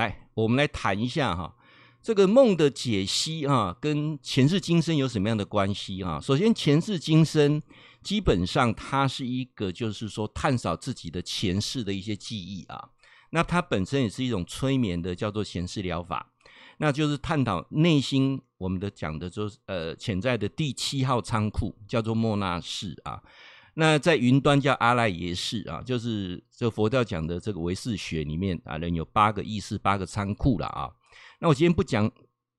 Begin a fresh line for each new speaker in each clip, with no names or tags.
来，我们来谈一下哈，这个梦的解析啊，跟前世今生有什么样的关系啊？首先，前世今生基本上它是一个，就是说探索自己的前世的一些记忆啊。那它本身也是一种催眠的，叫做前世疗法，那就是探讨内心我们的讲的，就是呃潜在的第七号仓库，叫做莫那室啊。那在云端叫阿赖耶识啊，就是这佛教讲的这个唯识学里面啊，人有八个意识、八个仓库了啊。那我今天不讲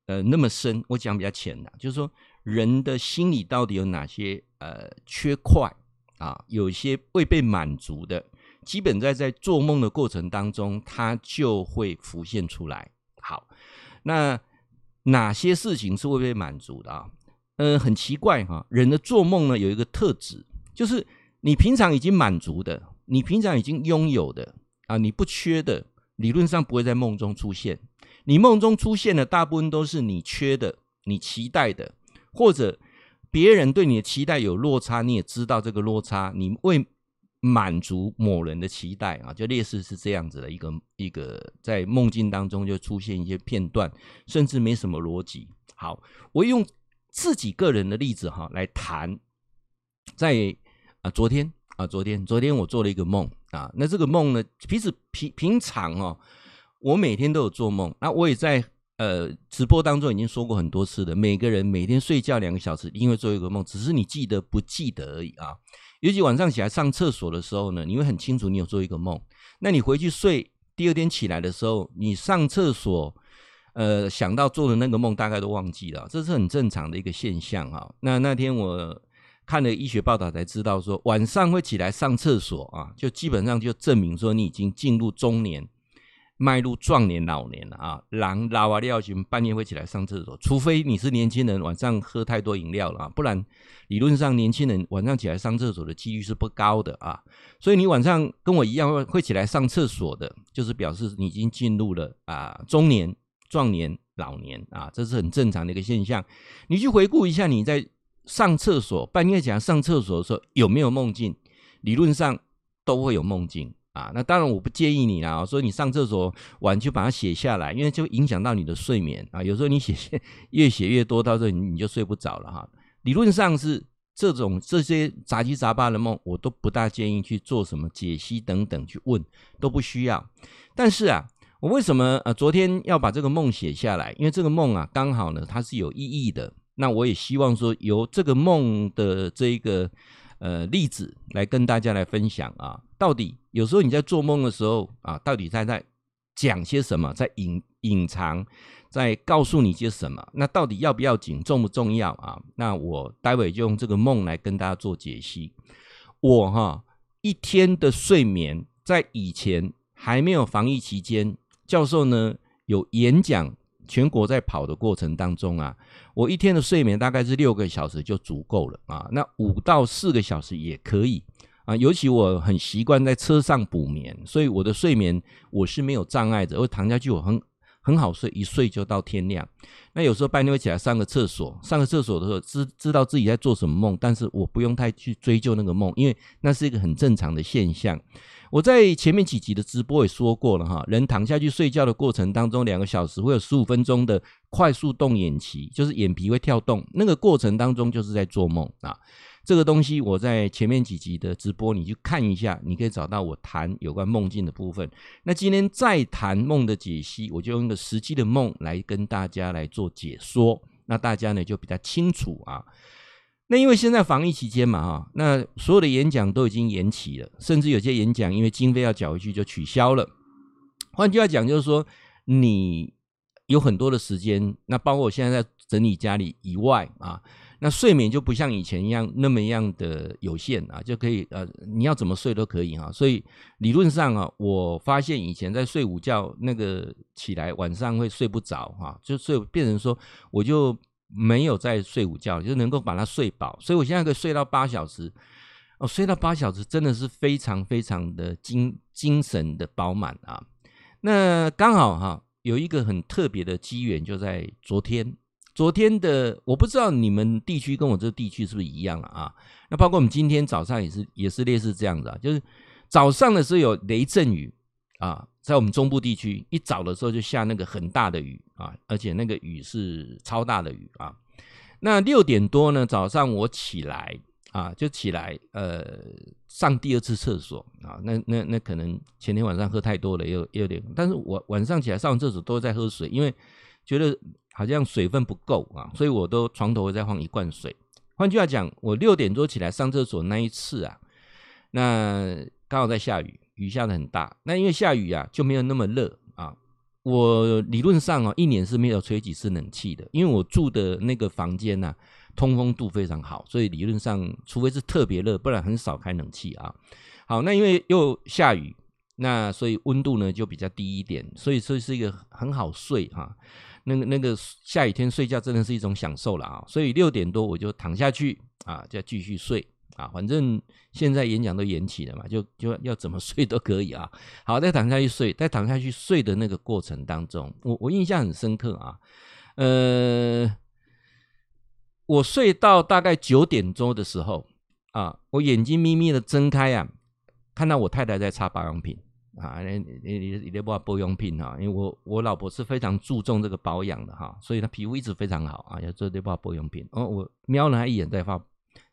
呃那么深，我讲比较浅的，就是说人的心里到底有哪些呃缺块啊，有些未被满足的，基本在在做梦的过程当中，它就会浮现出来。好，那哪些事情是未被满足的啊？呃，很奇怪哈、人的做梦呢有一个特质。就是你平常已经满足的，你平常已经拥有的啊，你不缺的，理论上不会在梦中出现。你梦中出现的大部分都是你缺的，你期待的，或者别人对你的期待有落差，你也知道这个落差，你为满足某人的期待啊，就类似是这样子的一个一个在梦境当中就出现一些片段，甚至没什么逻辑。好，我用自己个人的例子哈来谈。在啊，昨天啊，昨天昨天我做了一个梦啊。那这个梦呢，平时平平常哦，我每天都有做梦。那我也在呃直播当中已经说过很多次的，每个人每天睡觉两个小时，因为做一个梦，只是你记得不记得而已啊。尤其晚上起来上厕所的时候呢，你会很清楚你有做一个梦。那你回去睡，第二天起来的时候，你上厕所呃想到做的那个梦，大概都忘记了，这是很正常的一个现象啊。那那天我。看了医学报道才知道，说晚上会起来上厕所啊，就基本上就证明说你已经进入中年，迈入壮年老年了啊。狼拉瓦廖群半夜会起来上厕所，除非你是年轻人，晚上喝太多饮料了啊，不然理论上年轻人晚上起来上厕所的几率是不高的啊。所以你晚上跟我一样会会起来上厕所的，就是表示你已经进入了啊中年、壮年、老年啊，这是很正常的一个现象。你去回顾一下你在。上厕所，半夜讲上厕所的时候有没有梦境？理论上都会有梦境啊。那当然我不建议你啦，说你上厕所晚就把它写下来，因为就影响到你的睡眠啊。有时候你写越写越多，到时候你就睡不着了哈。理论上是这种这些杂七杂八的梦，我都不大建议去做什么解析等等去问，都不需要。但是啊，我为什么呃昨天要把这个梦写下来？因为这个梦啊，刚好呢它是有意义的。那我也希望说，由这个梦的这一个呃例子来跟大家来分享啊，到底有时候你在做梦的时候啊，到底在在讲些什么，在隐隐藏，在告诉你些什么？那到底要不要紧，重不重要啊？那我待会就用这个梦来跟大家做解析。我哈一天的睡眠，在以前还没有防疫期间，教授呢有演讲。全国在跑的过程当中啊，我一天的睡眠大概是六个小时就足够了啊。那五到四个小时也可以啊。尤其我很习惯在车上补眠，所以我的睡眠我是没有障碍的。我躺下去我很很好睡，一睡就到天亮。那有时候半夜会起来上个厕所，上个厕所的时候知知道自己在做什么梦，但是我不用太去追究那个梦，因为那是一个很正常的现象。我在前面几集的直播也说过了哈，人躺下去睡觉的过程当中，两个小时会有十五分钟的快速动眼期，就是眼皮会跳动，那个过程当中就是在做梦啊。这个东西我在前面几集的直播你去看一下，你可以找到我谈有关梦境的部分。那今天再谈梦的解析，我就用一个实际的梦来跟大家来做解说，那大家呢就比较清楚啊。那因为现在防疫期间嘛，哈，那所有的演讲都已经延期了，甚至有些演讲因为经费要缴回去就取消了。换句话讲，就是说你有很多的时间，那包括我现在在整理家里以外啊，那睡眠就不像以前一样那么样的有限啊，就可以呃，你要怎么睡都可以哈。所以理论上啊，我发现以前在睡午觉那个起来晚上会睡不着哈，就睡变成说我就。没有在睡午觉，就能够把它睡饱，所以我现在可以睡到八小时。哦，睡到八小时真的是非常非常的精精神的饱满啊。那刚好哈，有一个很特别的机缘，就在昨天。昨天的我不知道你们地区跟我这地区是不是一样了啊？那包括我们今天早上也是也是类似这样子啊，就是早上的时候有雷阵雨啊，在我们中部地区一早的时候就下那个很大的雨啊，而且那个雨是超大的雨啊。那六点多呢，早上我起来啊，就起来呃上第二次厕所啊。那那那可能前天晚上喝太多了，又又有点。但是我晚上起来上完厕所都在喝水，因为觉得好像水分不够啊，所以我都床头会再放一罐水。换句话讲，我六点多起来上厕所那一次啊，那刚好在下雨。雨下得很大，那因为下雨啊，就没有那么热啊。我理论上哦，一年是没有吹几次冷气的，因为我住的那个房间呐，通风度非常好，所以理论上，除非是特别热，不然很少开冷气啊。好，那因为又下雨，那所以温度呢就比较低一点，所以所以是一个很好睡哈。那个那个下雨天睡觉真的是一种享受了啊。所以六点多我就躺下去啊，就继续睡。啊，反正现在演讲都延期了嘛，就就要怎么睡都可以啊。好，再躺下去睡，再躺下去睡的那个过程当中，我我印象很深刻啊。呃，我睡到大概九点钟的时候啊，我眼睛眯眯的睁开啊，看到我太太在擦保养品啊，你你你你得把保养品哈，因为我我老婆是非常注重这个保养的哈，所以她皮肤一直非常好啊，要做这把保养品。哦，我瞄了她一眼，在发。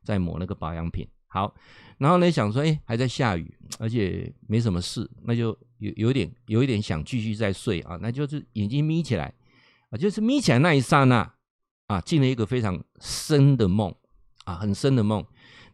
在抹那个保养品，好，然后呢想说，哎，还在下雨，而且没什么事，那就有有点有一点想继续再睡啊，那就是眼睛眯起来啊，就是眯起来那一刹那啊，进了一个非常深的梦啊，很深的梦。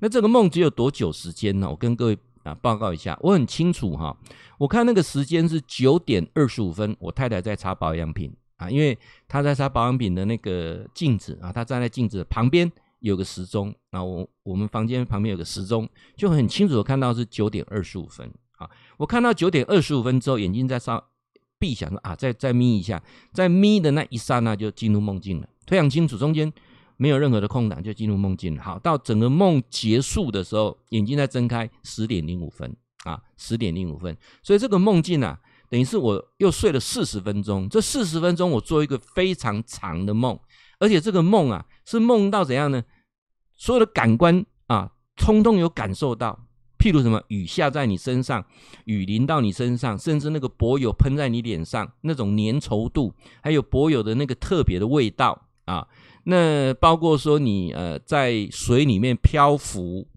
那这个梦只有多久时间呢？我跟各位啊报告一下，我很清楚哈，我看那个时间是九点二十五分，我太太在擦保养品啊，因为她在擦保养品的那个镜子啊，她站在镜子旁边。有个时钟，然后我我们房间旁边有个时钟，就很清楚的看到是九点二十五分啊。我看到九点二十五分之后，眼睛在上闭，想说啊，再再眯一下，在眯的那一刹那就进入梦境了，非常清楚，中间没有任何的空档，就进入梦境。好，到整个梦结束的时候，眼睛再睁开，十点零五分啊，十点零五分。所以这个梦境啊，等于是我又睡了四十分钟，这四十分钟我做一个非常长的梦，而且这个梦啊，是梦到怎样呢？所有的感官啊，通通有感受到，譬如什么雨下在你身上，雨淋到你身上，甚至那个柏油喷在你脸上，那种粘稠度，还有柏油的那个特别的味道啊。那包括说你呃在水里面漂浮，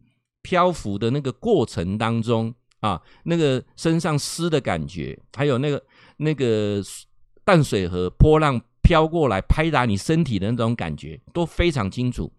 漂浮的那个过程当中啊，那个身上湿的感觉，还有那个那个淡水河波浪飘过来拍打你身体的那种感觉，都非常清楚。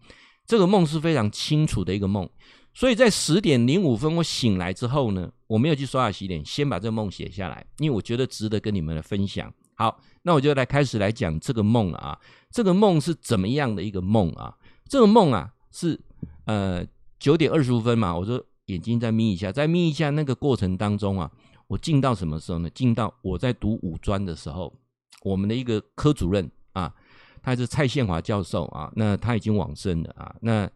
这个梦是非常清楚的一个梦，所以在十点零五分我醒来之后呢，我没有去刷牙洗脸，先把这个梦写下来，因为我觉得值得跟你们来分享。好，那我就来开始来讲这个梦啊。这个梦是怎么样的一个梦啊？这个梦啊是呃九点二十五分嘛，我说眼睛再眯一下，再眯一下，那个过程当中啊，我进到什么时候呢？进到我在读五专的时候，我们的一个科主任啊。他是蔡宪华教授啊，那他已经往生了啊，那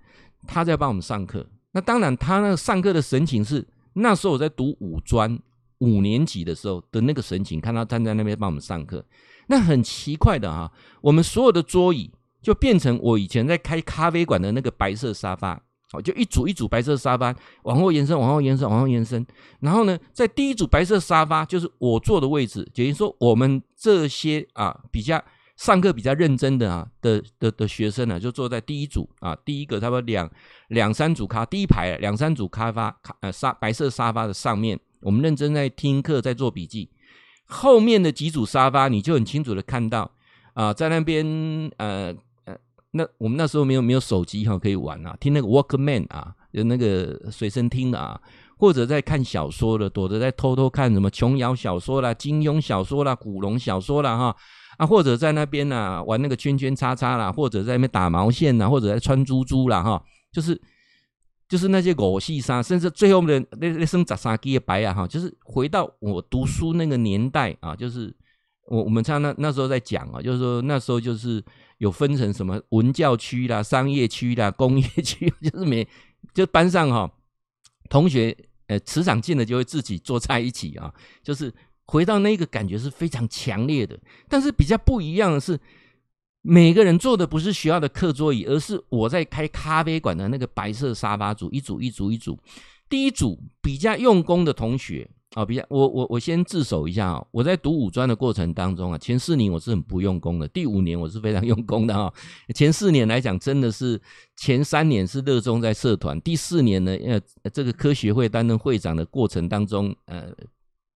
他在帮我们上课。那当然，他那上课的神情是那时候我在读五专五年级的时候的那个神情，看他站在那边帮我们上课。那很奇怪的啊，我们所有的桌椅就变成我以前在开咖啡馆的那个白色沙发，哦，就一组一组白色沙发往后延伸，往后延伸，往后延伸。然后呢，在第一组白色沙发就是我坐的位置，等于说我们这些啊比较。上课比较认真的啊的的的学生呢，就坐在第一组啊，第一个差不多两两三组咖，第一排两三组咖啡呃沙白色沙发的上面，我们认真在听课，在做笔记。后面的几组沙发，你就很清楚的看到啊，在那边呃呃，那我们那时候没有没有手机哈可以玩啊，听那个 Walkman 啊，有那个随身听的啊，或者在看小说的，躲着在偷偷看什么琼瑶小说啦、金庸小说啦、古龙小说啦哈。啊，或者在那边呢、啊、玩那个圈圈叉叉啦，或者在那边打毛线啦，或者在穿珠珠啦，哈，就是就是那些狗戏沙，甚至最后面的那那声杂沙鸡的白啊，哈，就是回到我读书那个年代啊，就是我我们唱那那时候在讲啊，就是说那时候就是有分成什么文教区啦、商业区啦、工业区，就是每就班上哈同学呃磁场近了就会自己坐在一起啊，就是。回到那个感觉是非常强烈的，但是比较不一样的是，每个人坐的不是学校的课桌椅，而是我在开咖啡馆的那个白色沙发组，一组一组一组。第一组比较用功的同学啊，比较我我我先自首一下啊，我在读五专的过程当中啊，前四年我是很不用功的，第五年我是非常用功的哈。前四年来讲，真的是前三年是热衷在社团，第四年呢，呃，这个科学会担任会长的过程当中，呃。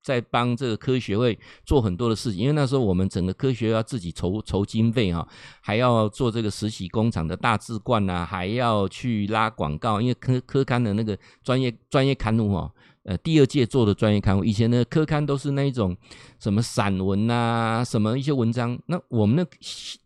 在帮这个科学会做很多的事情，因为那时候我们整个科学要自己筹筹经费哈，还要做这个实习工厂的大志冠呐，还要去拉广告，因为科科刊的那个专业专业刊物哈，呃，第二届做的专业刊物，以前的科刊都是那一种什么散文呐，什么一些文章，那我们的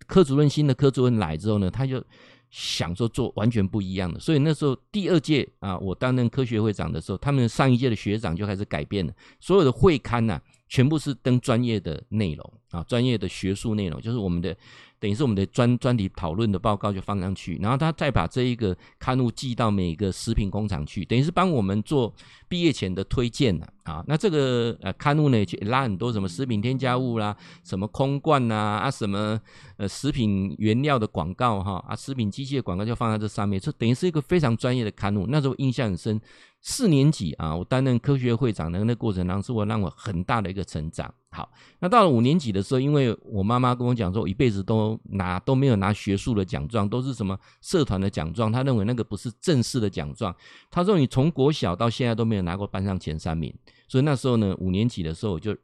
科主任新的科主任来之后呢，他就。想说做完全不一样的，所以那时候第二届啊，我担任科学会长的时候，他们上一届的学长就开始改变了，所有的会刊呐、全部是登专业的内容啊，专业的学术内容，就是我们的。等于是我们的专专题讨论的报告就放上去，然后他再把这一个刊物寄到每个食品工厂去，等于是帮我们做毕业前的推荐了啊。那这个呃刊物呢，就拉很多什么食品添加物啦，什么空罐呐啊，什么呃食品原料的广告哈啊，食品机械广告就放在这上面，这等于是一个非常专业的刊物。那时候印象很深。四年级啊，我担任科学会长的那过程当中，是我让我很大的一个成长。好，那到了五年级的时候，因为我妈妈跟我讲说，我一辈子都拿都没有拿学术的奖状，都是什么社团的奖状，她认为那个不是正式的奖状。她说你从国小到现在都没有拿过班上前三名，所以那时候呢，五年级的时候我就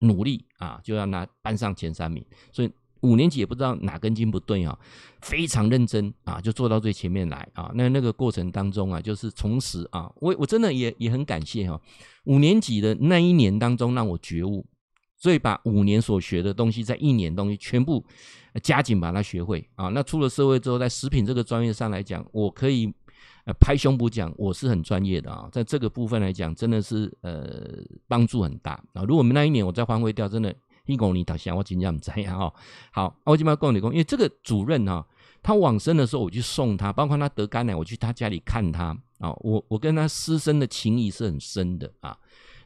努力啊，就要拿班上前三名，所以。五年级也不知道哪根筋不对啊，非常认真啊，就坐到最前面来啊。那那个过程当中啊，就是从此啊，我我真的也也很感谢哈。五年级的那一年当中，让我觉悟，所以把五年所学的东西，在一年东西全部加紧把它学会啊。那出了社会之后，在食品这个专业上来讲，我可以拍胸脯讲，我是很专业的啊。在这个部分来讲，真的是呃帮助很大啊。如果我们那一年我再换位掉，真的。一公里他想我今天怎样哈？好，我今天跟你讲，因为这个主任哈，他往生的时候我去送他，包括他得肝癌，我去他家里看他啊，我我跟他师生的情谊是很深的啊。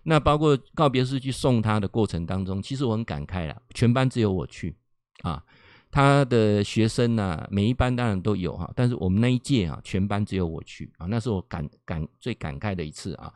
那包括告别式去送他的过程当中，其实我很感慨了，全班只有我去啊。他的学生呢，每一班当然都有哈，但是我们那一届啊，全班只有我去啊，那是我感感最感慨的一次啊。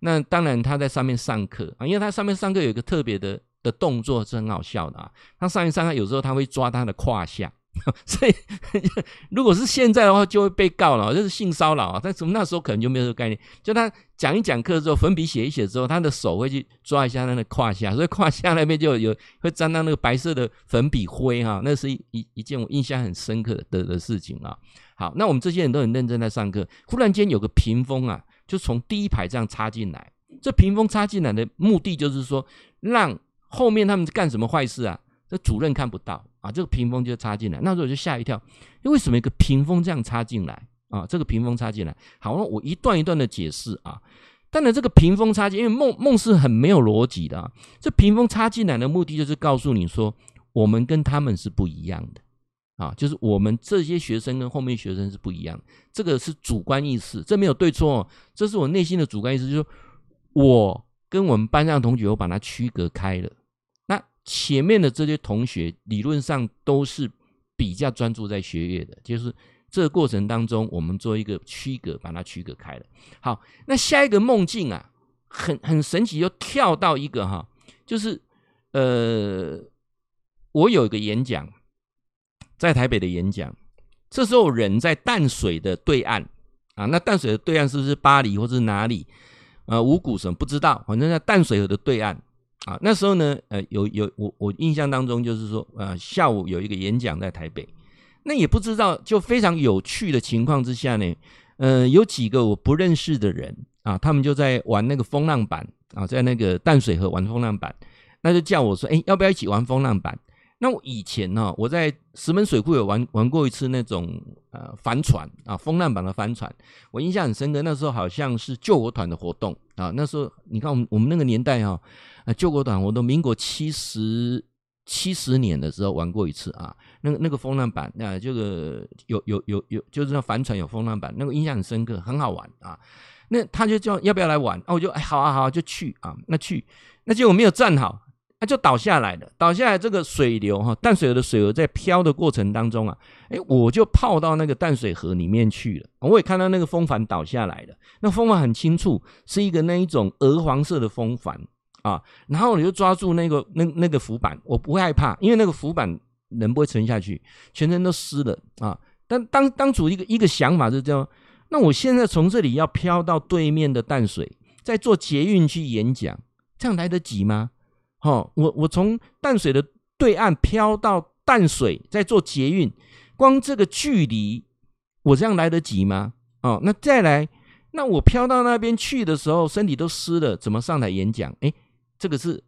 那当然他在上面上课啊，因为他上面上课有一个特别的。的动作是很好笑的啊！他上一上，他有时候他会抓他的胯下，所以 如果是现在的话，就会被告了，就是性骚扰啊！但从那时候可能就没有这个概念。就他讲一讲课之后，粉笔写一写之后，他的手会去抓一下他的胯下，所以胯下那边就有会沾到那个白色的粉笔灰哈。那是一一一件我印象很深刻的的事情啊。好，那我们这些人都很认真在上课，忽然间有个屏风啊，就从第一排这样插进来。这屏风插进来的目的就是说让。后面他们干什么坏事啊？这主任看不到啊，这个屏风就插进来，那时候我就吓一跳，因为什么一个屏风这样插进来啊？这个屏风插进来，好，那我一段一段的解释啊。当然，这个屏风插进，因为梦梦是很没有逻辑的。这屏风插进来的目的就是告诉你说，我们跟他们是不一样的啊，就是我们这些学生跟后面学生是不一样，这个是主观意识，这没有对错，这是我内心的主观意识，就是我跟我们班上同学，我把它区隔开了。前面的这些同学理论上都是比较专注在学业的，就是这个过程当中，我们做一个区隔，把它区隔开了。好，那下一个梦境啊，很很神奇，又跳到一个哈，就是呃，我有一个演讲，在台北的演讲，这时候人在淡水的对岸啊，那淡水的对岸是不是巴黎或是哪里？呃，五股什么不知道，反正在淡水河的对岸。啊，那时候呢，呃，有有我我印象当中就是说，呃，下午有一个演讲在台北，那也不知道就非常有趣的情况之下呢，呃，有几个我不认识的人啊，他们就在玩那个风浪板啊，在那个淡水河玩风浪板，那就叫我说，哎，要不要一起玩风浪板？那我以前呢、我在石门水库有玩玩过一次那种呃帆船啊，风浪板的帆船，我印象很深刻。那时候好像是救国团的活动啊，那时候你看我们我们那个年代哈、啊，救国团活动，民国七十七十年的时候玩过一次啊。那个那个风浪板，那这个有有有有，就是那帆船有风浪板，那个印象很深刻，很好玩啊。那他就叫要不要来玩啊？我就哎好啊好啊，就去啊。那去，那结果没有站好，那就倒下来了。倒下来，这个水流哈，淡水河的水流在飘的过程当中啊，哎，我就泡到那个淡水河里面去了。我也看到那个风帆倒下来了，那风帆很清楚，是一个那一种鹅黄色的风帆啊。然后你就抓住那个那那个浮板，我不会害怕，因为那个浮板人不会沉下去，全身都湿了啊。但当当初一个一个想法是这样，那我现在从这里要飘到对面的淡水，再坐捷运去演讲，这样来得及吗？哦，我我从淡水的对岸飘到淡水，再坐捷运，光这个距离，我这样来得及吗？哦，那再来，那我飘到那边去的时候，身体都湿了，怎么上台演讲？哎，这个是，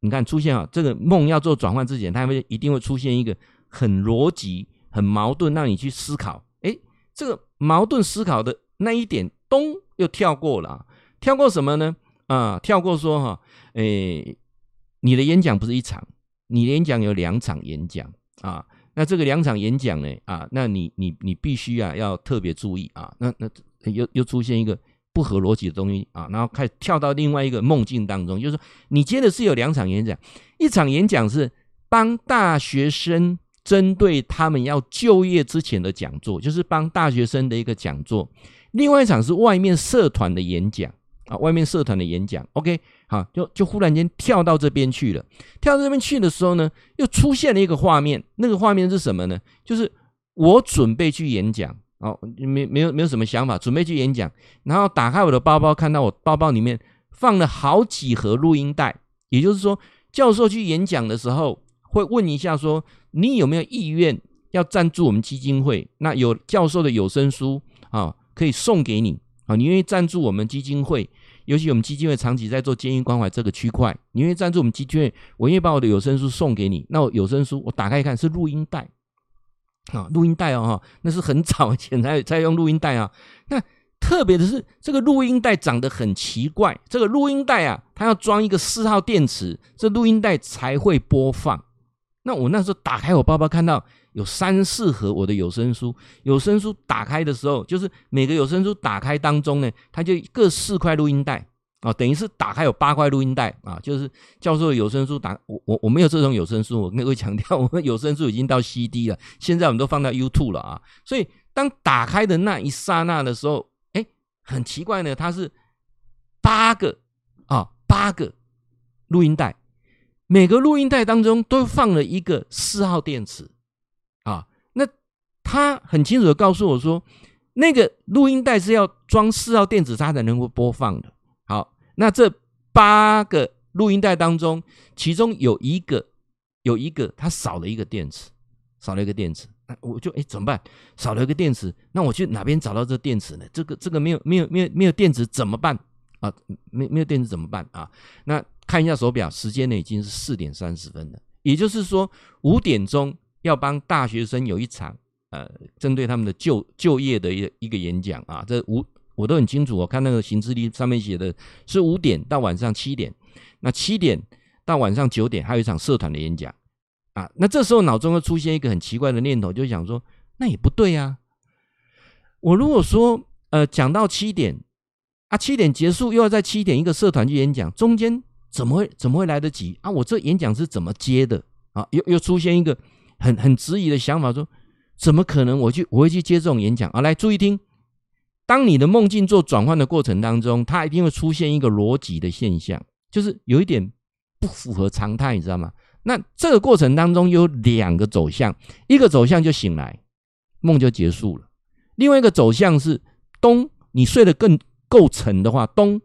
你看出现啊，这个梦要做转换之前，它会一定会出现一个很逻辑、很矛盾，让你去思考。哎，这个矛盾思考的那一点，咚，又跳过了，跳过什么呢？啊，跳过说哈，哎。你的演讲不是一场，你的演讲有两场演讲啊。那这个两场演讲呢啊，那你你你必须啊要特别注意啊。那那又又出现一个不合逻辑的东西啊，然后开始跳到另外一个梦境当中，就是说你接的是有两场演讲，一场演讲是帮大学生针对他们要就业之前的讲座，就是帮大学生的一个讲座；另外一场是外面社团的演讲。啊，外面社团的演讲，OK，好，就就忽然间跳到这边去了。跳到这边去的时候呢，又出现了一个画面。那个画面是什么呢？就是我准备去演讲，哦，没没有没有什么想法，准备去演讲。然后打开我的包包，看到我包包里面放了好几盒录音带。也就是说，教授去演讲的时候会问一下说，你有没有意愿要赞助我们基金会？那有教授的有声书啊，可以送给你。啊，你愿意赞助我们基金会？尤其我们基金会长期在做监狱关怀这个区块，你愿意赞助我们基金会？我愿意把我的有声书送给你。那我有声书我打开一看是录音带，啊，录音带哦哈，那是很早以前才才用录音带啊。那特别的是这个录音带长得很奇怪，这个录音带啊，它要装一个四号电池，这录音带才会播放。那我那时候打开我包包看到。有三四盒我的有声书，有声书打开的时候，就是每个有声书打开当中呢，它就各四块录音带啊，等于是打开有八块录音带啊，就是教授有声书打我我我没有这种有声书，我跟各位强调，我们有声书已经到 CD 了，现在我们都放到 YouTube 了啊，所以当打开的那一刹那的时候，哎，很奇怪呢，它是八个啊八个录音带，每个录音带当中都放了一个四号电池。啊，那他很清楚的告诉我说，那个录音带是要装四号电池，它才能够播放的。那这八个录音带当中，其中有一个有一个它少了一个电池，少了一个电池，那我就哎怎么办？少了一个电池，那我去哪边找到这电池呢？这个这个没有没有没有没有电池怎么办啊？没没有电池怎么办啊？那看一下手表，时间呢已经是四点三十分了，也就是说五点钟。要帮大学生有一场呃，针对他们的就就业的一个一个演讲啊，这五我都很清楚。我看那个行事历上面写的是五点到晚上七点，那七点到晚上九点还有一场社团的演讲啊。那这时候脑中会出现一个很奇怪的念头，就想说，那也不对啊。我如果说呃讲到七点啊，七点结束又要在七点一个社团去演讲，中间怎么会怎么会来得及啊？我这演讲是怎么接的啊？又又出现一个。很很质疑的想法，说怎么可能？我去我会去接这种演讲啊？来注意听，当你的梦境做转换的过程当中，它一定会出现一个逻辑的现象，就是有一点不符合常态，你知道吗？那这个过程当中有两个走向，一个走向就醒来，梦就结束了；另外一个走向是咚，你睡得更够沉的话，咚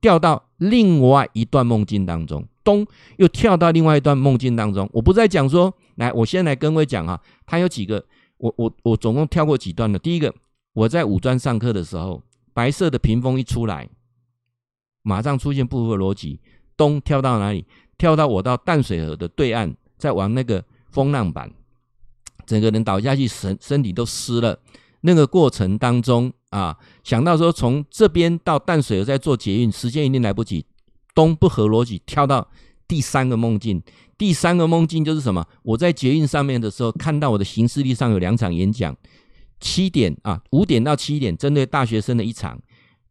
掉到另外一段梦境当中。咚，又跳到另外一段梦境当中。我不再讲说，来，我先来跟各位讲啊，它有几个，我我我总共跳过几段了。第一个，我在五专上课的时候，白色的屏风一出来，马上出现不合逻辑，咚，跳到哪里？跳到我到淡水河的对岸，在玩那个风浪板，整个人倒下去，身身体都湿了。那个过程当中啊，想到说从这边到淡水河再坐捷运，时间一定来不及。东不合逻辑，跳到第三个梦境。第三个梦境就是什么？我在捷运上面的时候，看到我的行事历上有两场演讲，七点啊，五点到七点针对大学生的一场，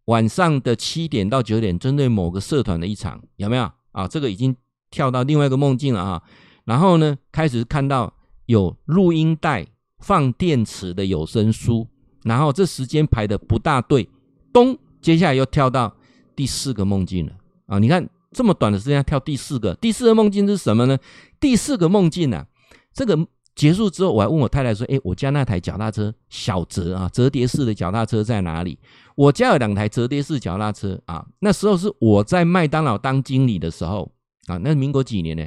晚上的七点到九点针对某个社团的一场，有没有啊？这个已经跳到另外一个梦境了啊。然后呢，开始看到有录音带、放电池的有声书，然后这时间排的不大对，咚，接下来又跳到第四个梦境了啊！你看这么短的时间跳第四个，第四个梦境是什么呢？第四个梦境啊，这个结束之后，我还问我太太说：“哎，我家那台脚踏车小折啊，折叠式的脚踏车在哪里？”我家有两台折叠式脚踏车啊，那时候是我在麦当劳当经理的时候啊，那是民国几年呢？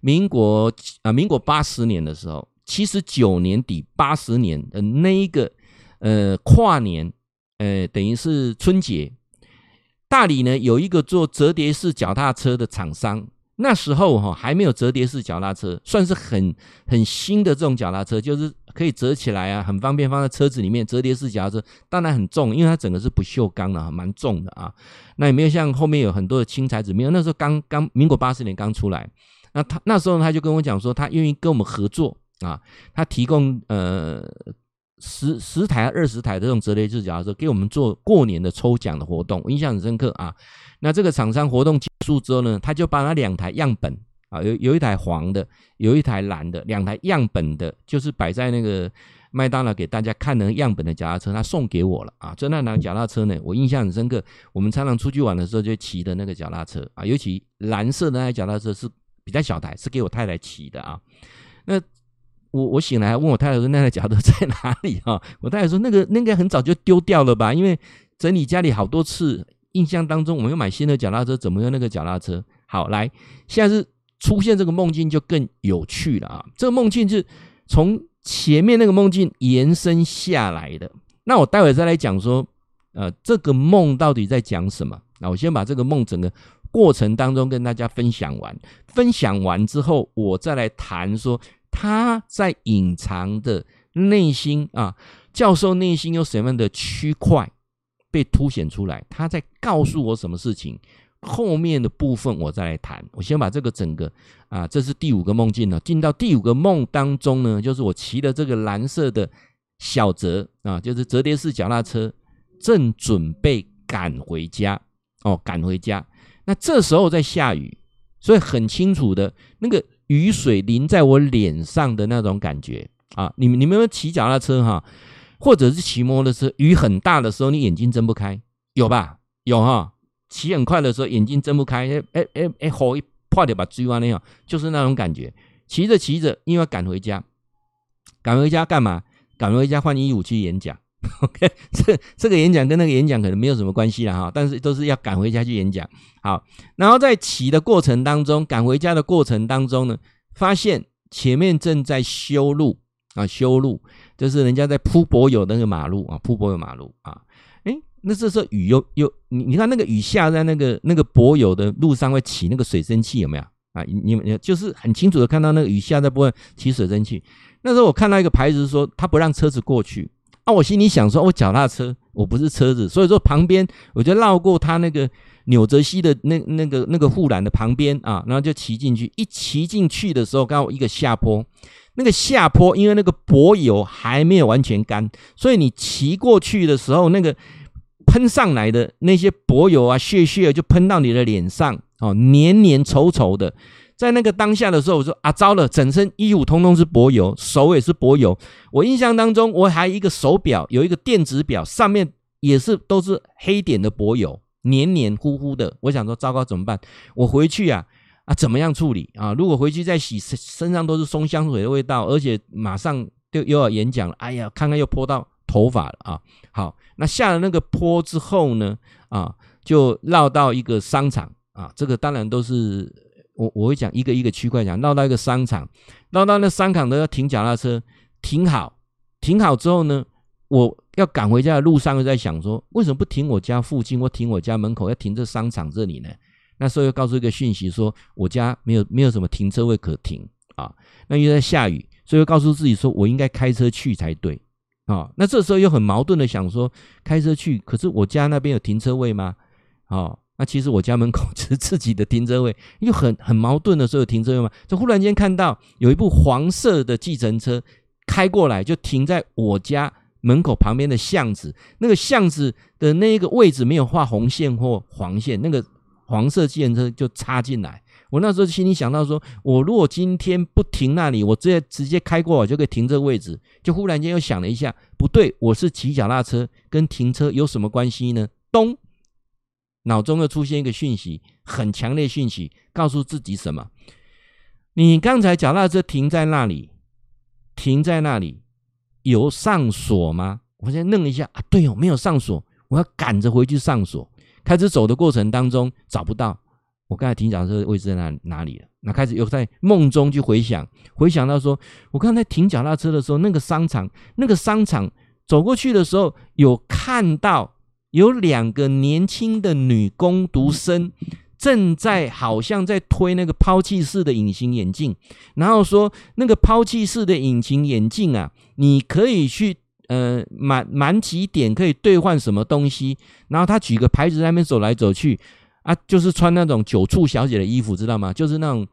民国啊，民国八十年的时候，七十九年底八十年的那一个呃跨年，呃等于是春节，大理呢有一个做折叠式脚踏车的厂商。那时候哈还没有折叠式脚踏车，算是很很新的这种脚踏车，就是可以折起来啊，很方便放在车子里面。折叠式脚踏车当然很重，因为它整个是不锈钢的，蛮重的啊。那也没有像后面有很多的轻材质，没有。那时候刚刚民国八十年刚出来，那他那时候他就跟我讲说，他愿意跟我们合作啊，他提供呃。十十台二十台的这种折叠式脚踏车给我们做过年的抽奖的活动，我印象很深刻啊。那这个厂商活动结束之后呢，他就把那两台样本啊，有有一台黄的，有一台蓝的，两台样本的，就是摆在那个麦当劳给大家看的样本的脚踏车，他送给我了啊。就那辆脚踏车呢，我印象很深刻。我们常常出去玩的时候就骑的那个脚踏车啊，尤其蓝色的那台脚踏车是比较小台，是给我太太骑的啊。那。我我醒来问我太太说，那台脚踏车在哪里哈？我太太说那个那个很早就丢掉了吧，因为整理家里好多次，印象当中我们又买新的脚踏车，怎么用那个脚踏车？好，来，现在是出现这个梦境就更有趣了啊！这个梦境是从前面那个梦境延伸下来的。那我待会再来讲说，呃，这个梦到底在讲什么？那我先把这个梦整个过程当中跟大家分享完，分享完之后，我再来谈说。他在隐藏的内心啊，教授内心有什么样的区块被凸显出来？他在告诉我什么事情？后面的部分我再来谈。我先把这个整个啊，这是第五个梦境了。进到第五个梦当中呢，就是我骑的这个蓝色的小折啊，就是折叠式脚踏车，正准备赶回家哦，赶回家。那这时候在下雨，所以很清楚的那个。雨水淋在我脸上的那种感觉啊！你们你们有没有骑脚踏车哈，或者是骑摩托车？雨很大的时候，你眼睛睁不开，有吧？有哈。骑很快的时候，眼睛睁不开，哎哎哎哎，火一破掉把追完那样，就是那种感觉。骑着骑着，因为赶回家，赶回家干嘛？赶回家换衣服去演讲。OK，这这个演讲跟那个演讲可能没有什么关系了哈，但是都是要赶回家去演讲。好，然后在骑的过程当中，赶回家的过程当中呢，发现前面正在修路啊，修路就是人家在铺柏油那个马路啊，铺柏油马路啊。诶，那这时候雨又又你你看那个雨下在那个那个柏油的路上会起那个水蒸气有没有啊？你你就是很清楚的看到那个雨下在不会起水蒸气。那时候我看到一个牌子说他不让车子过去。啊，我心里想说，我脚踏车，我不是车子，所以说旁边我就绕过他那个纽泽西的那那个那个护栏的旁边啊，然后就骑进去。一骑进去的时候，刚好一个下坡，那个下坡因为那个柏油还没有完全干，所以你骑过去的时候，那个喷上来的那些柏油啊、屑屑就喷到你的脸上哦，黏黏稠稠的。在那个当下的时候，我说啊，糟了，整身衣服通通是柏油，手也是柏油。我印象当中，我还一个手表，有一个电子表，上面也是都是黑点的柏油，黏黏糊糊的。我想说，糟糕，怎么办？我回去啊啊，怎么样处理啊？如果回去再洗，身上都是松香水的味道，而且马上就又要演讲了。哎呀，看看又泼到头发了啊！好，那下了那个坡之后呢，啊，就绕到一个商场啊，这个当然都是。我我会讲一个一个区块讲，绕到一个商场，绕到那商场都要停脚踏车，停好，停好之后呢，我要赶回家的路上又在想说，为什么不停我家附近或停我家门口，要停这商场这里呢？那时候又告诉一个讯息说，我家没有没有什么停车位可停啊。那又在下雨，所以又告诉自己说我应该开车去才对啊。那这时候又很矛盾的想说，开车去，可是我家那边有停车位吗？啊？那其实我家门口 就是自己的停车位，又很很矛盾的时候停车位嘛，就忽然间看到有一部黄色的计程车开过来，就停在我家门口旁边的巷子。那个巷子的那个位置没有画红线或黄线，那个黄色计程车就插进来。我那时候心里想到说，我如果今天不停那里，我直接直接开过，我就可以停这个位置。就忽然间又想了一下，不对，我是骑脚踏车，跟停车有什么关系呢？咚，脑中又出现一个讯息，很强烈讯息，告诉自己什么？你刚才脚踏车停在那里，停在那里有上锁吗？我先愣一下啊，对哦，没有上锁，我要赶着回去上锁。开始走的过程当中找不到。我刚才停脚踏车的位置在哪哪里了？那开始又在梦中去回想，回想到说，我刚才停脚踏车的时候，那个商场，那个商场走过去的时候，有看到有两个年轻的女工读生正在好像在推那个抛弃式的隐形眼镜，然后说那个抛弃式的隐形眼镜啊，你可以去呃满满几点可以兑换什么东西，然后他举个牌子在那边走来走去。啊，就是穿那种酒促小姐的衣服，知道吗？就是那种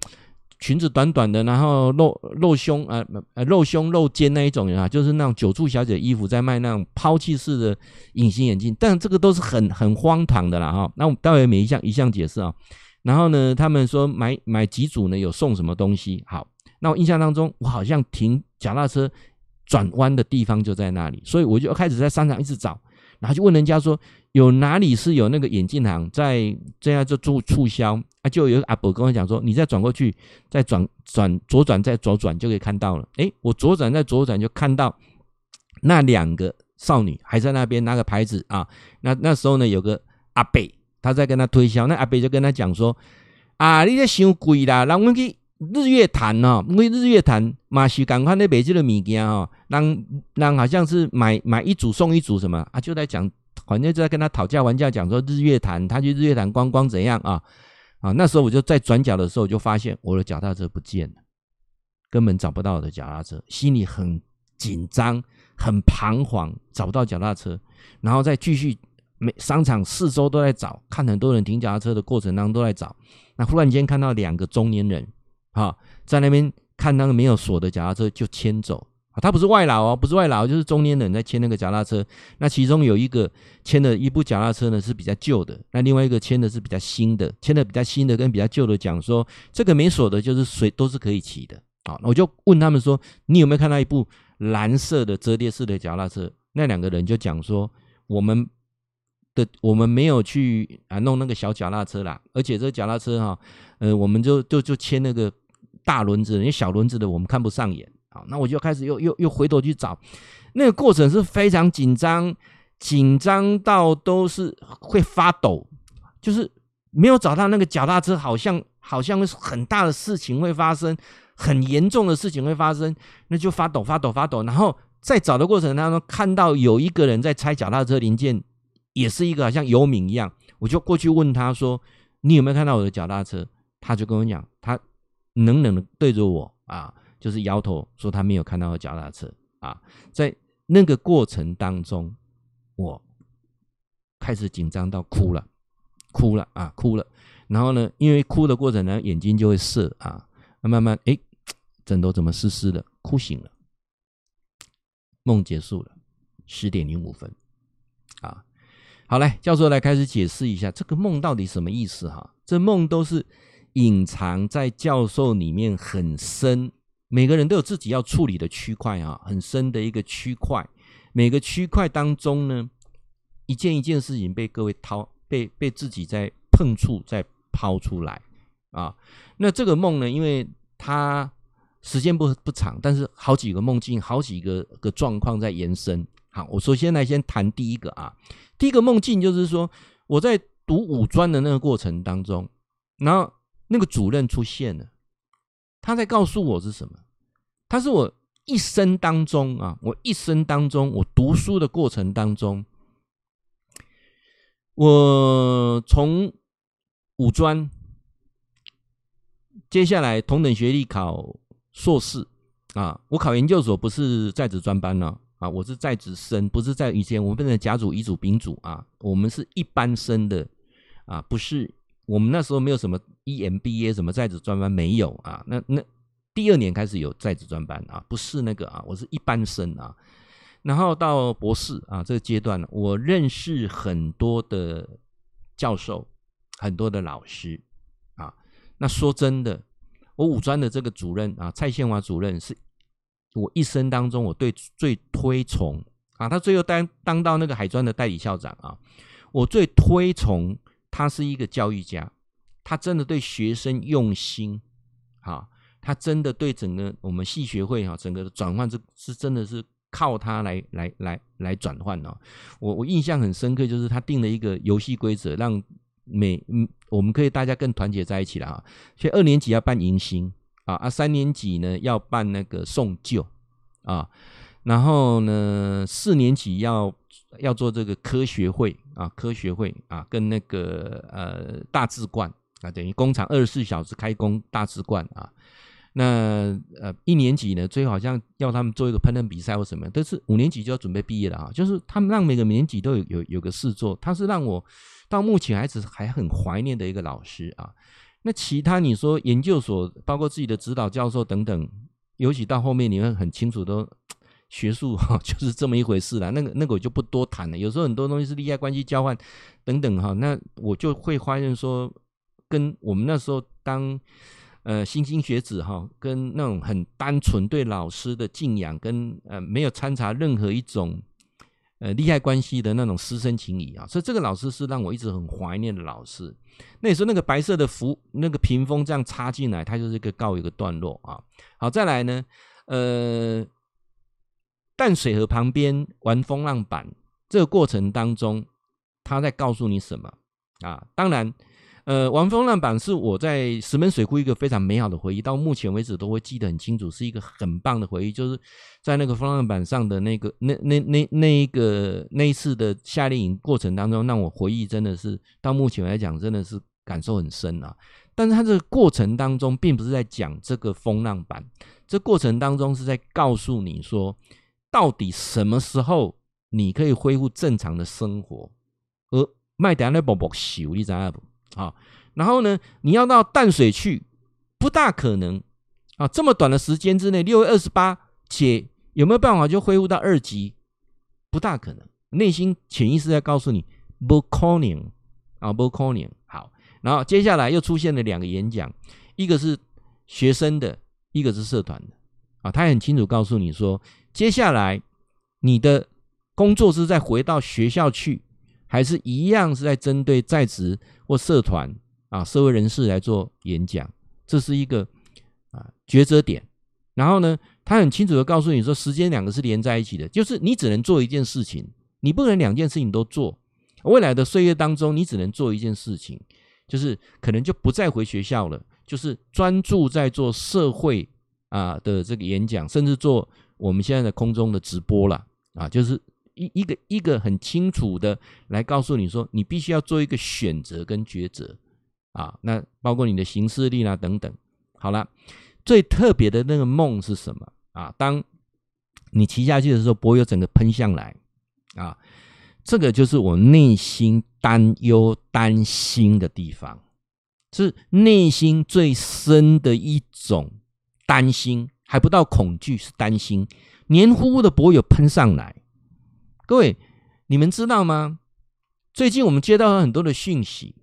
裙子短短的，然后露露胸啊，呃，露胸露肩那一种啊，就是那种酒促小姐衣服，在卖那种抛弃式的隐形眼镜。但这个都是很很荒唐的啦，哈。那我们待会每一项一项解释啊。然后呢，他们说买买几组呢，有送什么东西？好，那我印象当中，我好像停脚踏车转弯的地方就在那里，所以我就开始在商场一直找。然后就问人家说，有哪里是有那个眼镜行在这样就做促销啊？就有阿伯跟我讲说，你再转过去，再转转左转再左转就可以看到了。诶，我左转再左转就看到那两个少女还在那边拿个牌子啊。那那时候呢，有个阿伯他在跟他推销，那阿伯就跟他讲说，啊，你这太贵啦，让我们去日月潭哦，因为日月潭嘛是赶快那北京的物件哦。让让好像是买买一组送一组什么啊？就在讲，反正就在跟他讨价还价，讲说日月潭，他去日月潭观光怎样啊？啊，那时候我就在转角的时候就发现我的脚踏车不见了，根本找不到我的脚踏车，心里很紧张，很彷徨，找不到脚踏车，然后再继续每商场四周都在找，看很多人停脚踏车的过程当中都在找，那忽然间看到两个中年人啊，在那边看那个没有锁的脚踏车就牵走。啊，他不是外劳哦，不是外劳，就是中年人在牵那个脚踏车。那其中有一个牵的一部脚踏车呢是比较旧的，那另外一个牵的是比较新的。牵的比较新的跟比较旧的讲说，这个没锁的，就是谁都是可以骑的。好，我就问他们说，你有没有看到一部蓝色的折叠式的脚踏车？那两个人就讲说，我们的我们没有去啊弄那个小脚踏车啦，而且这个脚踏车哈，呃，我们就就就牵那个大轮子，因为小轮子的我们看不上眼。好，那我就开始又又又回头去找，那个过程是非常紧张，紧张到都是会发抖，就是没有找到那个脚踏车，好像好像很大的事情会发生，很严重的事情会发生，那就发抖发抖发抖，然后在找的过程当中看到有一个人在拆脚踏车零件，也是一个好像游民一样，我就过去问他说：“你有没有看到我的脚踏车？”他就跟我讲，冷冷的对着我啊。就是摇头说他没有看到脚踏车啊，在那个过程当中，我开始紧张到哭了，哭了啊，哭了。然后呢，因为哭的过程呢，眼睛就会涩啊，慢慢哎，枕头怎么湿湿的？哭醒了，梦结束了，十点零五分啊。好来，教授来开始解释一下这个梦到底什么意思哈？这梦都是隐藏在教授里面很深。每个人都有自己要处理的区块啊，很深的一个区块。每个区块当中呢，一件一件事情被各位掏，被被自己在碰触，再抛出来啊。那这个梦呢，因为它时间不不长，但是好几个梦境，好几个个状况在延伸。好，我首先来先谈第一个啊，第一个梦境就是说我在读五专的那个过程当中，然后那个主任出现了，他在告诉我是什么？他是我一生当中啊，我一生当中，我读书的过程当中，我从五专，接下来同等学历考硕士啊，我考研究所不是在职专班呢啊，我是在职生，不是在以前我们分成甲组、乙组、丙组啊，我们是一般生的啊，不是我们那时候没有什么 EMBA 什么在职专班没有啊，那那。第二年开始有在职专班啊，不是那个啊，我是一般生啊。然后到博士啊这个阶段，我认识很多的教授，很多的老师啊。那说真的，我五专的这个主任啊，蔡宪华主任是我一生当中我对最推崇啊，他最后当当到那个海专的代理校长啊，我最推崇他是一个教育家，他真的对学生用心，啊，他真的对整个我们系学会哈，整个的转换是是真的是。靠他来来来来转换哦，我我印象很深刻，就是他定了一个游戏规则，让每嗯我们可以大家更团结在一起了啊。所以二年级要办迎新啊啊，三年级呢要办那个送旧啊，然后呢四年级要要做这个科学会啊，科学会啊，跟那个呃大智冠啊，等于工厂二十四小时开工大志贯啊。那呃一年级呢，最好像要他们做一个烹饪比赛或什么，但是五年级就要准备毕业了啊。就是他们让每个年级都有有有个事做，他是让我到目前还是还很怀念的一个老师啊。那其他你说研究所，包括自己的指导教授等等，尤其到后面你会很清楚都学术哈，就是这么一回事了。那个那个我就不多谈了。有时候很多东西是利害关系交换等等哈，那我就会发现说，跟我们那时候当。呃，新兴学子哈，跟那种很单纯对老师的敬仰，跟呃没有掺杂任何一种呃利害关系的那种师生情谊啊，所以这个老师是让我一直很怀念的老师。那你说那个白色的符，那个屏风这样插进来，它就是一个告一个段落啊。好，再来呢，呃，淡水河旁边玩风浪板这个过程当中，他在告诉你什么啊？当然。呃，玩风浪板是我在石门水库一个非常美好的回忆，到目前为止都会记得很清楚，是一个很棒的回忆。就是在那个风浪板上的那个那那那那一个那一次的夏令营过程当中，让我回忆真的是到目前来讲真的是感受很深啊。但是它这个过程当中，并不是在讲这个风浪板，这过程当中是在告诉你说，到底什么时候你可以恢复正常的生活，而卖点那宝宝修你知道不？啊，然后呢，你要到淡水去，不大可能啊！这么短的时间之内，六月二十八，且有没有办法就恢复到二级？不大可能。内心潜意识在告诉你，不可能啊，不可能。好，然后接下来又出现了两个演讲，一个是学生的，一个是社团的。啊，他很清楚告诉你说，接下来你的工作是再回到学校去。还是一样是在针对在职或社团啊社会人士来做演讲，这是一个啊抉择点。然后呢，他很清楚的告诉你说，时间两个是连在一起的，就是你只能做一件事情，你不能两件事情都做。未来的岁月当中，你只能做一件事情，就是可能就不再回学校了，就是专注在做社会啊的这个演讲，甚至做我们现在的空中的直播了啊，就是。一一个一个很清楚的来告诉你说，你必须要做一个选择跟抉择啊，那包括你的行事力啦等等。好了，最特别的那个梦是什么啊？当你骑下去的时候，柏油整个喷向来啊，这个就是我内心担忧担心的地方，是内心最深的一种担心，还不到恐惧，是担心，黏糊糊的柏油喷上来。各位，你们知道吗？最近我们接到了很多的讯息，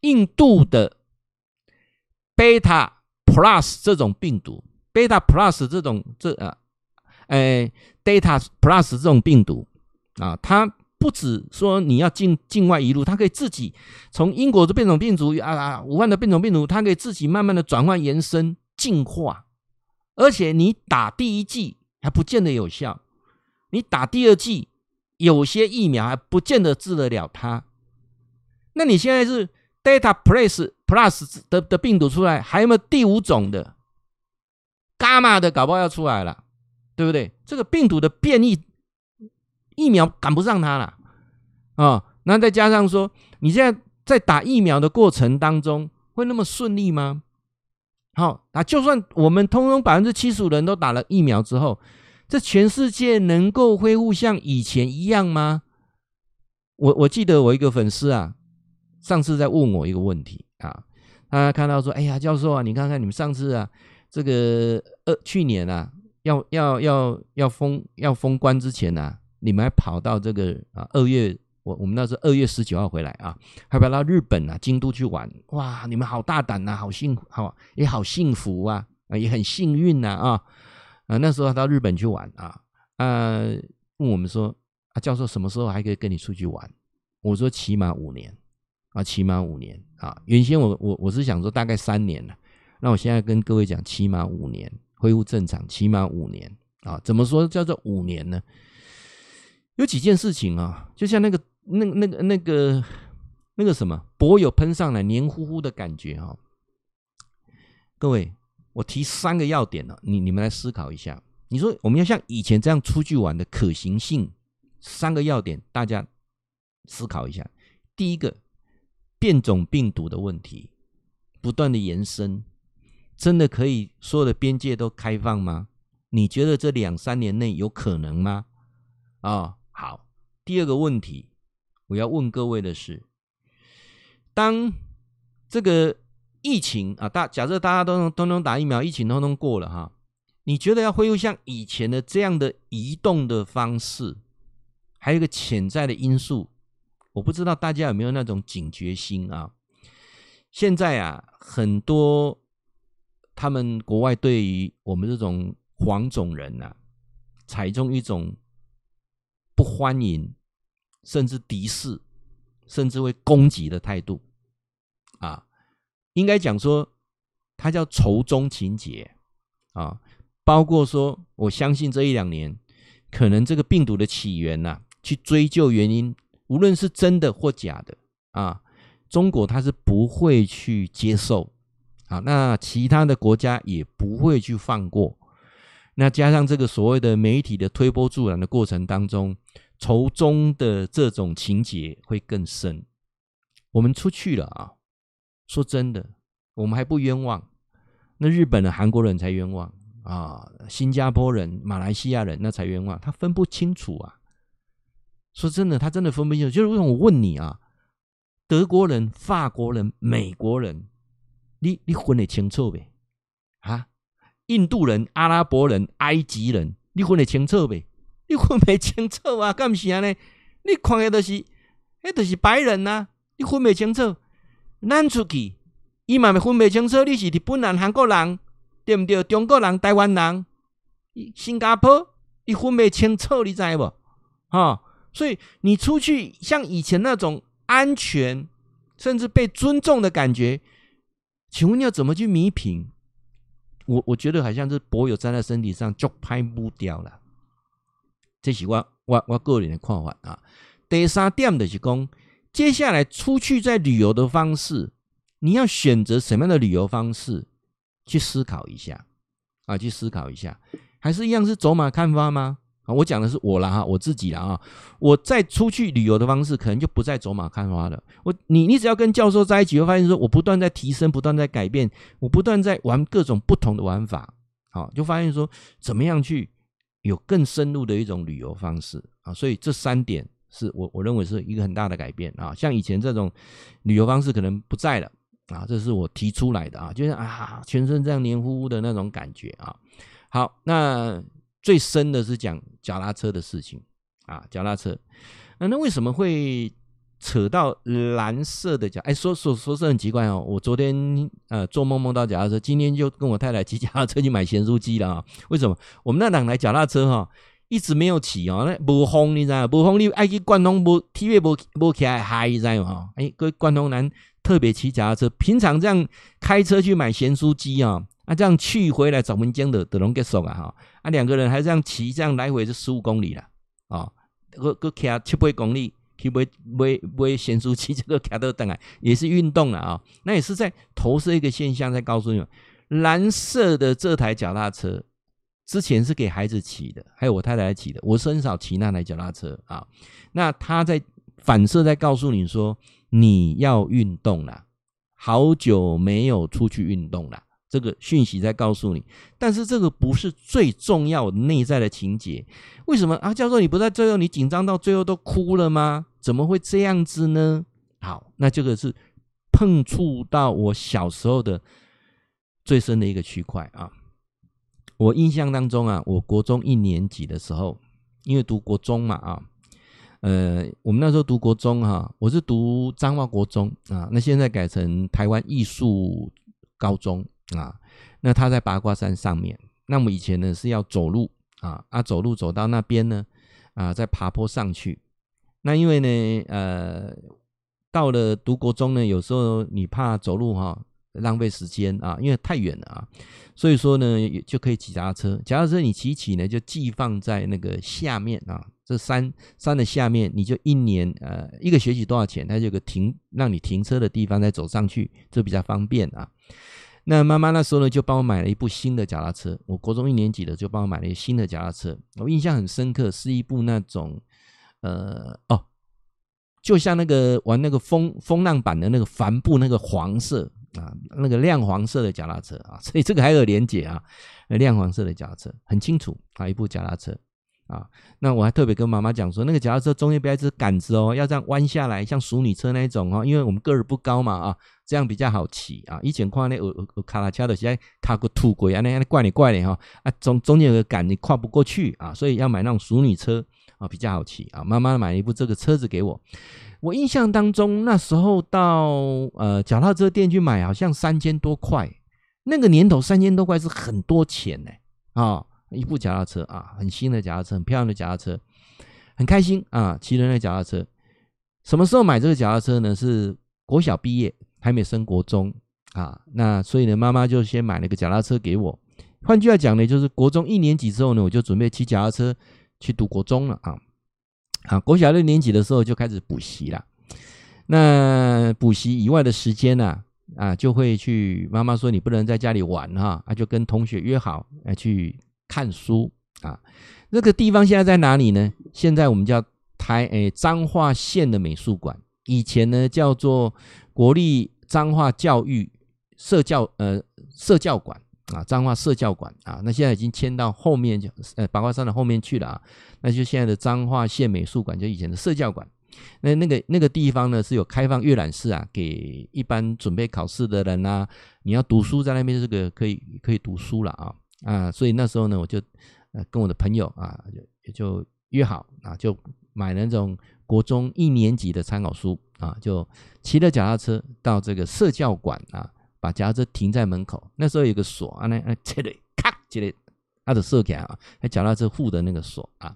印度的 Beta Plus 这种病毒，Beta Plus 这种这啊，哎，Delta Plus 这种病毒啊，它不止说你要境境外一路，它可以自己从英国的变种病毒啊啊，武汉的变种病毒，它可以自己慢慢的转换、延伸、进化，而且你打第一剂还不见得有效，你打第二剂。有些疫苗还不见得治得了它，那你现在是 Delta Plus Plus 的的病毒出来，还有没有第五种的伽马的，搞不好要出来了，对不对？这个病毒的变异，疫苗赶不上它了啊、那再加上说，你现在在打疫苗的过程当中，会那么顺利吗？好、哦，那就算我们通通百分之七十五人都打了疫苗之后。这全世界能够恢复像以前一样吗？我我记得我一个粉丝啊，上次在问我一个问题啊，他看到说：“哎呀，教授啊，你看看你们上次啊，这个呃去年啊，要要要要封要封关之前啊，你们还跑到这个啊二月
我我们那时候二月十九号回来啊，还跑到日本啊京都去玩，哇，你们好大胆呐，好幸，好也好幸福啊，也很幸运呐啊啊那时候到日本去玩啊啊问我们说啊教授什么时候还可以跟你出去玩？我说起码五年啊，起码五年啊，原先我我我是想说大概三年了，那我现在跟各位讲起码五年恢复正常，起码五年啊，怎么说叫做五年呢？有几件事情啊，就像那个、那、那个、那个、那个什么，柏油喷上来黏糊糊的感觉哈。各位，我提三个要点了，你你们来思考一下。你说我们要像以前这样出去玩的可行性，三个要点，大家思考一下。第一个，变种病毒的问题不断的延伸，真的可以所有的边界都开放吗？你觉得这两三年内有可能吗？啊、好，第二个问题，我要问各位的是：当这个疫情啊，大假设大家都能都能打疫苗，疫情通通过了哈，你觉得要恢复像以前的这样的移动的方式，还有一个潜在的因素，我不知道大家有没有那种警觉心啊？现在啊，很多他们国外对于我们这种黄种人啊，采用一种。不欢迎，甚至敌视，甚至会攻击的态度，啊，应该讲说，它叫仇中情结啊，包括说，我相信这一两年，可能这个病毒的起源呐、啊，去追究原因，无论是真的或假的啊，中国它是不会去接受，啊，那其他的国家也不会去放过。那加上这个所谓的媒体的推波助澜的过程当中，仇中的这种情节会更深。我们出去了啊，说真的，我们还不冤枉，那日本人、韩国人才冤枉啊，新加坡人、马来西亚人那才冤枉，他分不清楚啊。说真的，他真的分不清楚。就是为什么我问你啊，德国人、法国人、美国人，你你分得清楚呗？啊？印度人、阿拉伯人、埃及人，你分得清楚呗？你分不清楚啊？干啥呢？你看的都是，那都是白人呐、啊。你分不清楚，咱出去，伊嘛分不清楚。你是日本人、韩国人，对不对？中国人、台湾人、新加坡，伊分不清楚，你知不？啊、哦，所以你出去像以前那种安全，甚至被尊重的感觉，请问你要怎么去弥平？我我觉得好像是柏油粘在身体上就拍不掉了，这是我我我个人的看法啊。第三点就是讲，接下来出去在旅游的方式，你要选择什么样的旅游方式？去思考一下啊，去思考一下，还是一样是走马看花吗？啊我讲的是我了哈，我自己了啊。我再出去旅游的方式，可能就不再走马看花了。我你你只要跟教授在一起，会发现说，我不断在提升，不断在改变，我不断在玩各种不同的玩法，好，就发现说，怎么样去有更深入的一种旅游方式啊。所以这三点是我我认为是一个很大的改变啊。像以前这种旅游方式可能不在了啊，这是我提出来的啊，就是啊，全身这样黏糊糊的那种感觉啊。好，那。最深的是讲脚踏车的事情啊，脚踏车，那那为什么会扯到蓝色的脚？哎，说说说是很奇怪哦。我昨天呃做梦梦到脚踏车，今天就跟我太太骑脚踏车去买咸酥鸡了啊。为什么？我们那两台脚踏车哈一直没有骑哦，那无风你知道？无风你爱去贯通无体位无无起来嗨，你知道吗？哎，各位贯通男特别骑脚踏车，平常这样开车去买咸酥鸡啊。啊，这样去回来找文江的的龙结束啊哈！啊，两个人还这样骑，这样来回是十五公里了啊！个个骑七八公里，去买买买咸酥鸡，这个骑到等来也是运动了啊！那也是在投射一个现象，在告诉你们，蓝色的这台脚踏车之前是给孩子骑的，还有我太太骑的，我是很少骑那台脚踏车啊。那他在反射在告诉你说，你要运动了，好久没有出去运动了。这个讯息在告诉你，但是这个不是最重要内在的情节。为什么啊？教授，你不在最后，你紧张到最后都哭了吗？怎么会这样子呢？好，那这个是碰触到我小时候的最深的一个区块啊。我印象当中啊，我国中一年级的时候，因为读国中嘛啊，呃，我们那时候读国中哈，我是读彰化国中啊，那现在改成台湾艺术高中啊。那他在八卦山上面，那么以前呢是要走路啊，啊走路走到那边呢啊，再爬坡上去。那因为呢，呃，到了读国中呢，有时候你怕走路哈。浪费时间啊，因为太远了啊，所以说呢，就可以骑脚踏车。脚踏车你骑起呢，就寄放在那个下面啊，这山山的下面，你就一年呃一个学期多少钱？它就有个停让你停车的地方，再走上去，就比较方便啊。那妈妈那时候呢，就帮我买了一部新的脚踏车。我国中一年级的就帮我买了一个新的脚踏车，我印象很深刻，是一部那种呃哦，就像那个玩那个风风浪板的那个帆布那个黄色。啊，那个亮黄色的脚踏车啊，所以这个还有连结啊，亮黄色的脚踏车很清楚啊，一部脚踏车啊。那我还特别跟妈妈讲说，那个脚踏车中间不要一支杆子哦，要这样弯下来，像淑女车那一种哦，因为我们个儿不高嘛啊，这样比较好骑啊。以前看那有有卡拉车的，现在卡个土轨啊，那那怪你怪你哈啊，中中间有个杆你跨不过去啊，所以要买那种淑女车啊，比较好骑啊。妈妈买了一部这个车子给我。我印象当中，那时候到呃脚踏车店去买，好像三千多块。那个年头三千多块是很多钱呢，啊，一部脚踏车啊，很新的脚踏车，很漂亮的脚踏车，很开心啊，骑着那脚踏车。什么时候买这个脚踏车呢？是国小毕业，还没升国中啊。那所以呢，妈妈就先买了个脚踏车给我。换句话讲呢，就是国中一年级之后呢，我就准备骑脚踏车去读国中了啊。啊，国小六年级的时候就开始补习了。那补习以外的时间呢，啊，就会去。妈妈说你不能在家里玩哈，啊，就跟同学约好来去看书啊。那个地方现在在哪里呢？现在我们叫台诶彰化县的美术馆，以前呢叫做国立彰化教育社教呃社教馆。啊，彰化社教馆啊，那现在已经迁到后面就呃八卦山的后面去了啊，那就现在的彰化县美术馆，就以前的社教馆。那那个那个地方呢，是有开放阅览室啊，给一般准备考试的人啊，你要读书在那边这个可以可以读书了啊啊，所以那时候呢，我就呃跟我的朋友啊，就也就约好啊，就买了那种国中一年级的参考书啊，就骑着脚踏车到这个社教馆啊。把脚踏车停在门口，那时候有个锁啊，那那切的咔切的，它的设计啊，那脚踏车护的那个锁啊，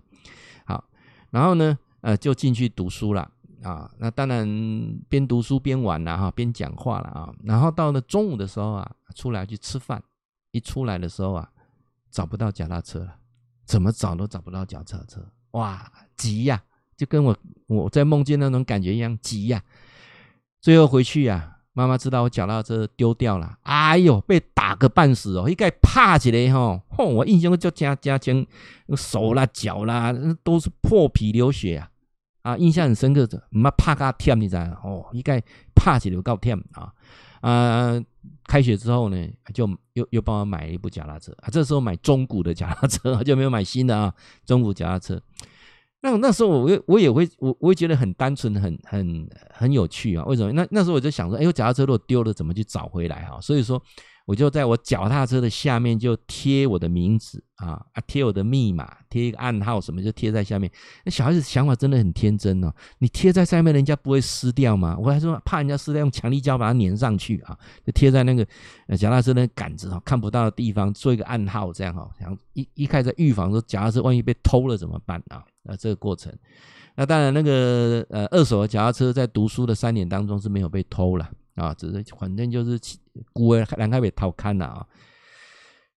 好，然后呢，呃，就进去读书了啊，那当然边读书边玩了哈，边讲话了啊，然后到了中午的时候啊，出来去吃饭，一出来的时候啊，找不到脚踏车了，怎么找都找不到脚踏车，哇，急呀，就跟我我在梦见那种感觉一样急呀，最后回去呀。妈妈知道我脚踏车丢掉了，哎呦，被打个半死哦！一盖趴起来哈，吼！我印象就加加轻，手啦脚啦都是破皮流血啊！啊，印象很深刻的，妈怕他舔你知道哦，一盖趴起来够舔啊！啊，开学之后呢，就又又帮我买了一部脚踏车啊，这时候买中古的脚踏车，就没有买新的啊，中古脚踏车。那那时候我我我也会我我也觉得很单纯很很很有趣啊，为什么？那那时候我就想说，哎，我脚踏车如果丢了，怎么去找回来啊？所以说。我就在我脚踏车的下面就贴我的名字啊啊，贴我的密码，贴一个暗号什么就贴在下面。那小孩子想法真的很天真哦，你贴在上面，人家不会撕掉吗？我还说怕人家撕掉，用强力胶把它粘上去啊，就贴在那个脚踏车那个杆子啊看不到的地方做一个暗号，这样哈，想一一开始预防说脚踏车万一被偷了怎么办啊？啊，这个过程。那当然那个呃二手的脚踏车在读书的三年当中是没有被偷了。啊，只是反正就是孤儿难开北套看呐啊。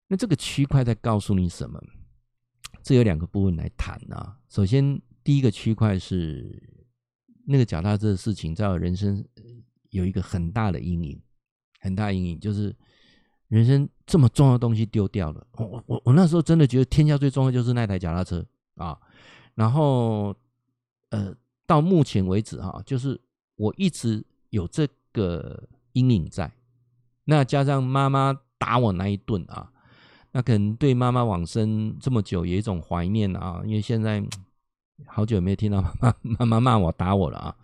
那这个区块在告诉你什么？这有两个部分来谈啊。首先，第一个区块是那个脚踏车的事情，在我人生有一个很大的阴影，很大阴影，就是人生这么重要的东西丢掉了。我我我那时候真的觉得天下最重要就是那台脚踏车啊。然后呃，到目前为止哈，就是我一直有这。个阴影在，那加上妈妈打我那一顿啊，那可能对妈妈往生这么久有一种怀念啊，因为现在好久没有听到妈妈妈妈骂我打我了啊，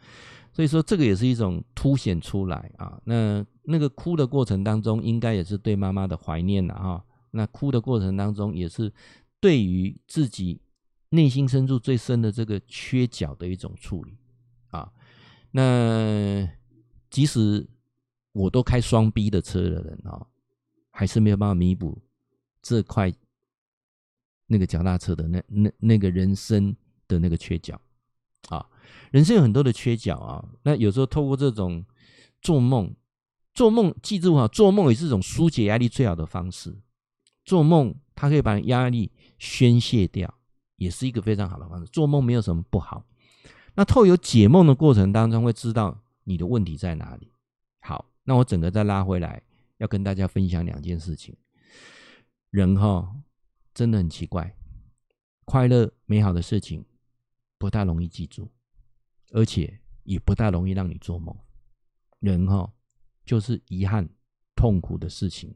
所以说这个也是一种凸显出来啊。那那个哭的过程当中，应该也是对妈妈的怀念了啊。那哭的过程当中，也是对于自己内心深处最深的这个缺角的一种处理啊。那即使我都开双 B 的车的人啊，还是没有办法弥补这块那个脚踏车的那那那个人生的那个缺角啊。人生有很多的缺角啊，那有时候透过这种做梦，做梦记住哈，做梦也是一种疏解压力最好的方式。做梦它可以把压力宣泄掉。也是一个非常好的方式。做梦没有什么不好。那透过解梦的过程当中，会知道你的问题在哪里。那我整个再拉回来，要跟大家分享两件事情。人哈真的很奇怪，快乐美好的事情不大容易记住，而且也不大容易让你做梦。人哈就是遗憾、痛苦的事情，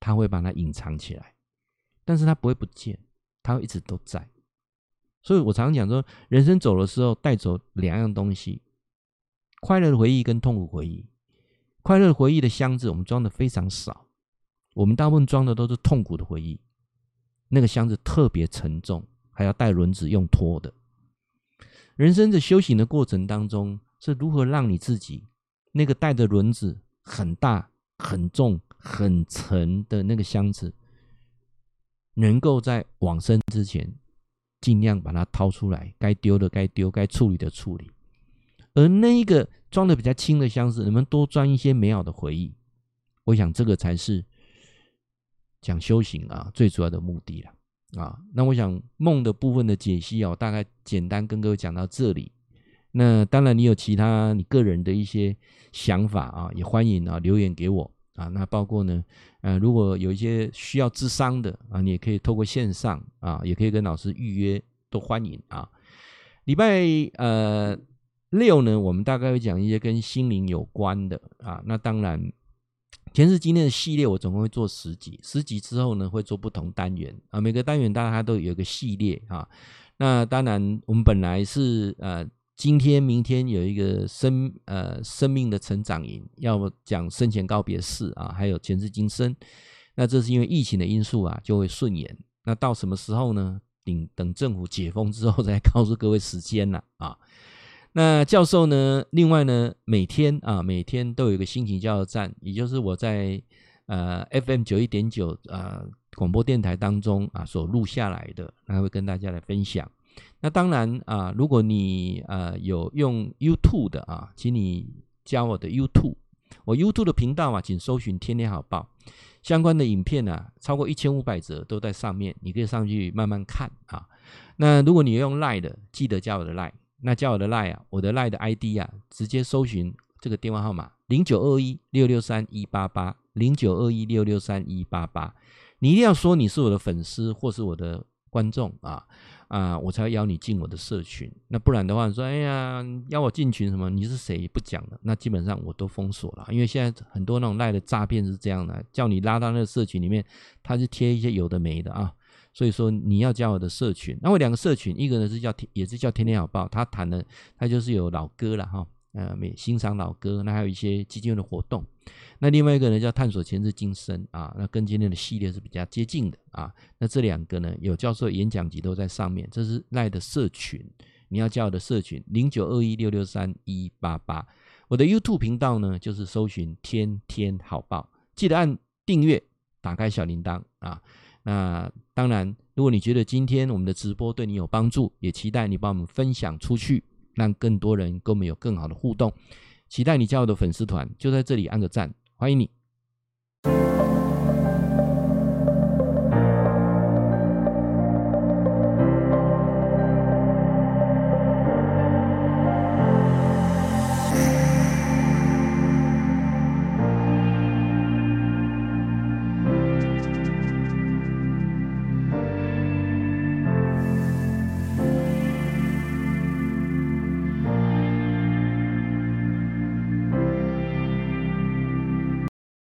他会把它隐藏起来，但是他不会不见，他会一直都在。所以我常常讲说，人生走的时候带走两样东西：快乐的回忆跟痛苦回忆。快乐回忆的箱子我们装的非常少，我们大部分装的都是痛苦的回忆。那个箱子特别沉重，还要带轮子用拖的。人生的修行的过程当中，是如何让你自己那个带着轮子很大、很重、很沉的那个箱子，能够在往生之前。尽量把它掏出来，该丢的该丢，该处理的处理。而那一个装的比较轻的箱子，能不能多装一些美好的回忆？我想这个才是讲修行啊最主要的目的了啊。那我想梦的部分的解析啊，大概简单跟各位讲到这里。那当然，你有其他你个人的一些想法啊，也欢迎啊留言给我。啊，那包括呢，呃，如果有一些需要咨商的啊，你也可以透过线上啊，也可以跟老师预约，都欢迎啊。礼拜呃六呢，我们大概会讲一些跟心灵有关的啊。那当然，前世今天的系列我总共会做十集，十集之后呢会做不同单元啊，每个单元大家都有一个系列啊。那当然，我们本来是呃。今天、明天有一个生呃生命的成长营，要讲生前告别式啊，还有前世今生。那这是因为疫情的因素啊，就会顺延。那到什么时候呢？等等政府解封之后再告诉各位时间了啊。那教授呢？另外呢，每天啊，每天都有一个心情加油站，也就是我在呃 FM 九一点九啊广播电台当中啊所录下来的，那会跟大家来分享。那当然啊，如果你呃有用 YouTube 的啊，请你加我的 YouTube，我 YouTube 的频道啊，请搜寻天天好报相关的影片啊，超过一千五百则都在上面，你可以上去慢慢看啊。那如果你用 Line 的，记得加我的 Line，那加我的 Line 啊，我的 Line 的 ID 啊，直接搜寻这个电话号码零九二一六六三一八八零九二一六六三一八八，你一定要说你是我的粉丝或是我的观众啊。啊，我才邀你进我的社群。那不然的话，你说，哎呀，邀我进群什么？你是谁？不讲了。那基本上我都封锁了，因为现在很多那种赖的诈骗是这样的，叫你拉到那个社群里面，他是贴一些有的没的啊。所以说你要加我的社群。那我两个社群，一个呢是叫也是叫天天好报，他谈的他就是有老歌了哈。呃，美欣赏老歌，那还有一些基金的活动。那另外一个呢，叫探索前世今生啊，那跟今天的系列是比较接近的啊。那这两个呢，有教授演讲集都在上面。这是赖的社群，你要加我的社群零九二一六六三一八八。我的 YouTube 频道呢，就是搜寻天天好报，记得按订阅，打开小铃铛啊。那当然，如果你觉得今天我们的直播对你有帮助，也期待你帮我们分享出去。让更多人跟我们有更好的互动，期待你加入的粉丝团，就在这里按个赞，欢迎你。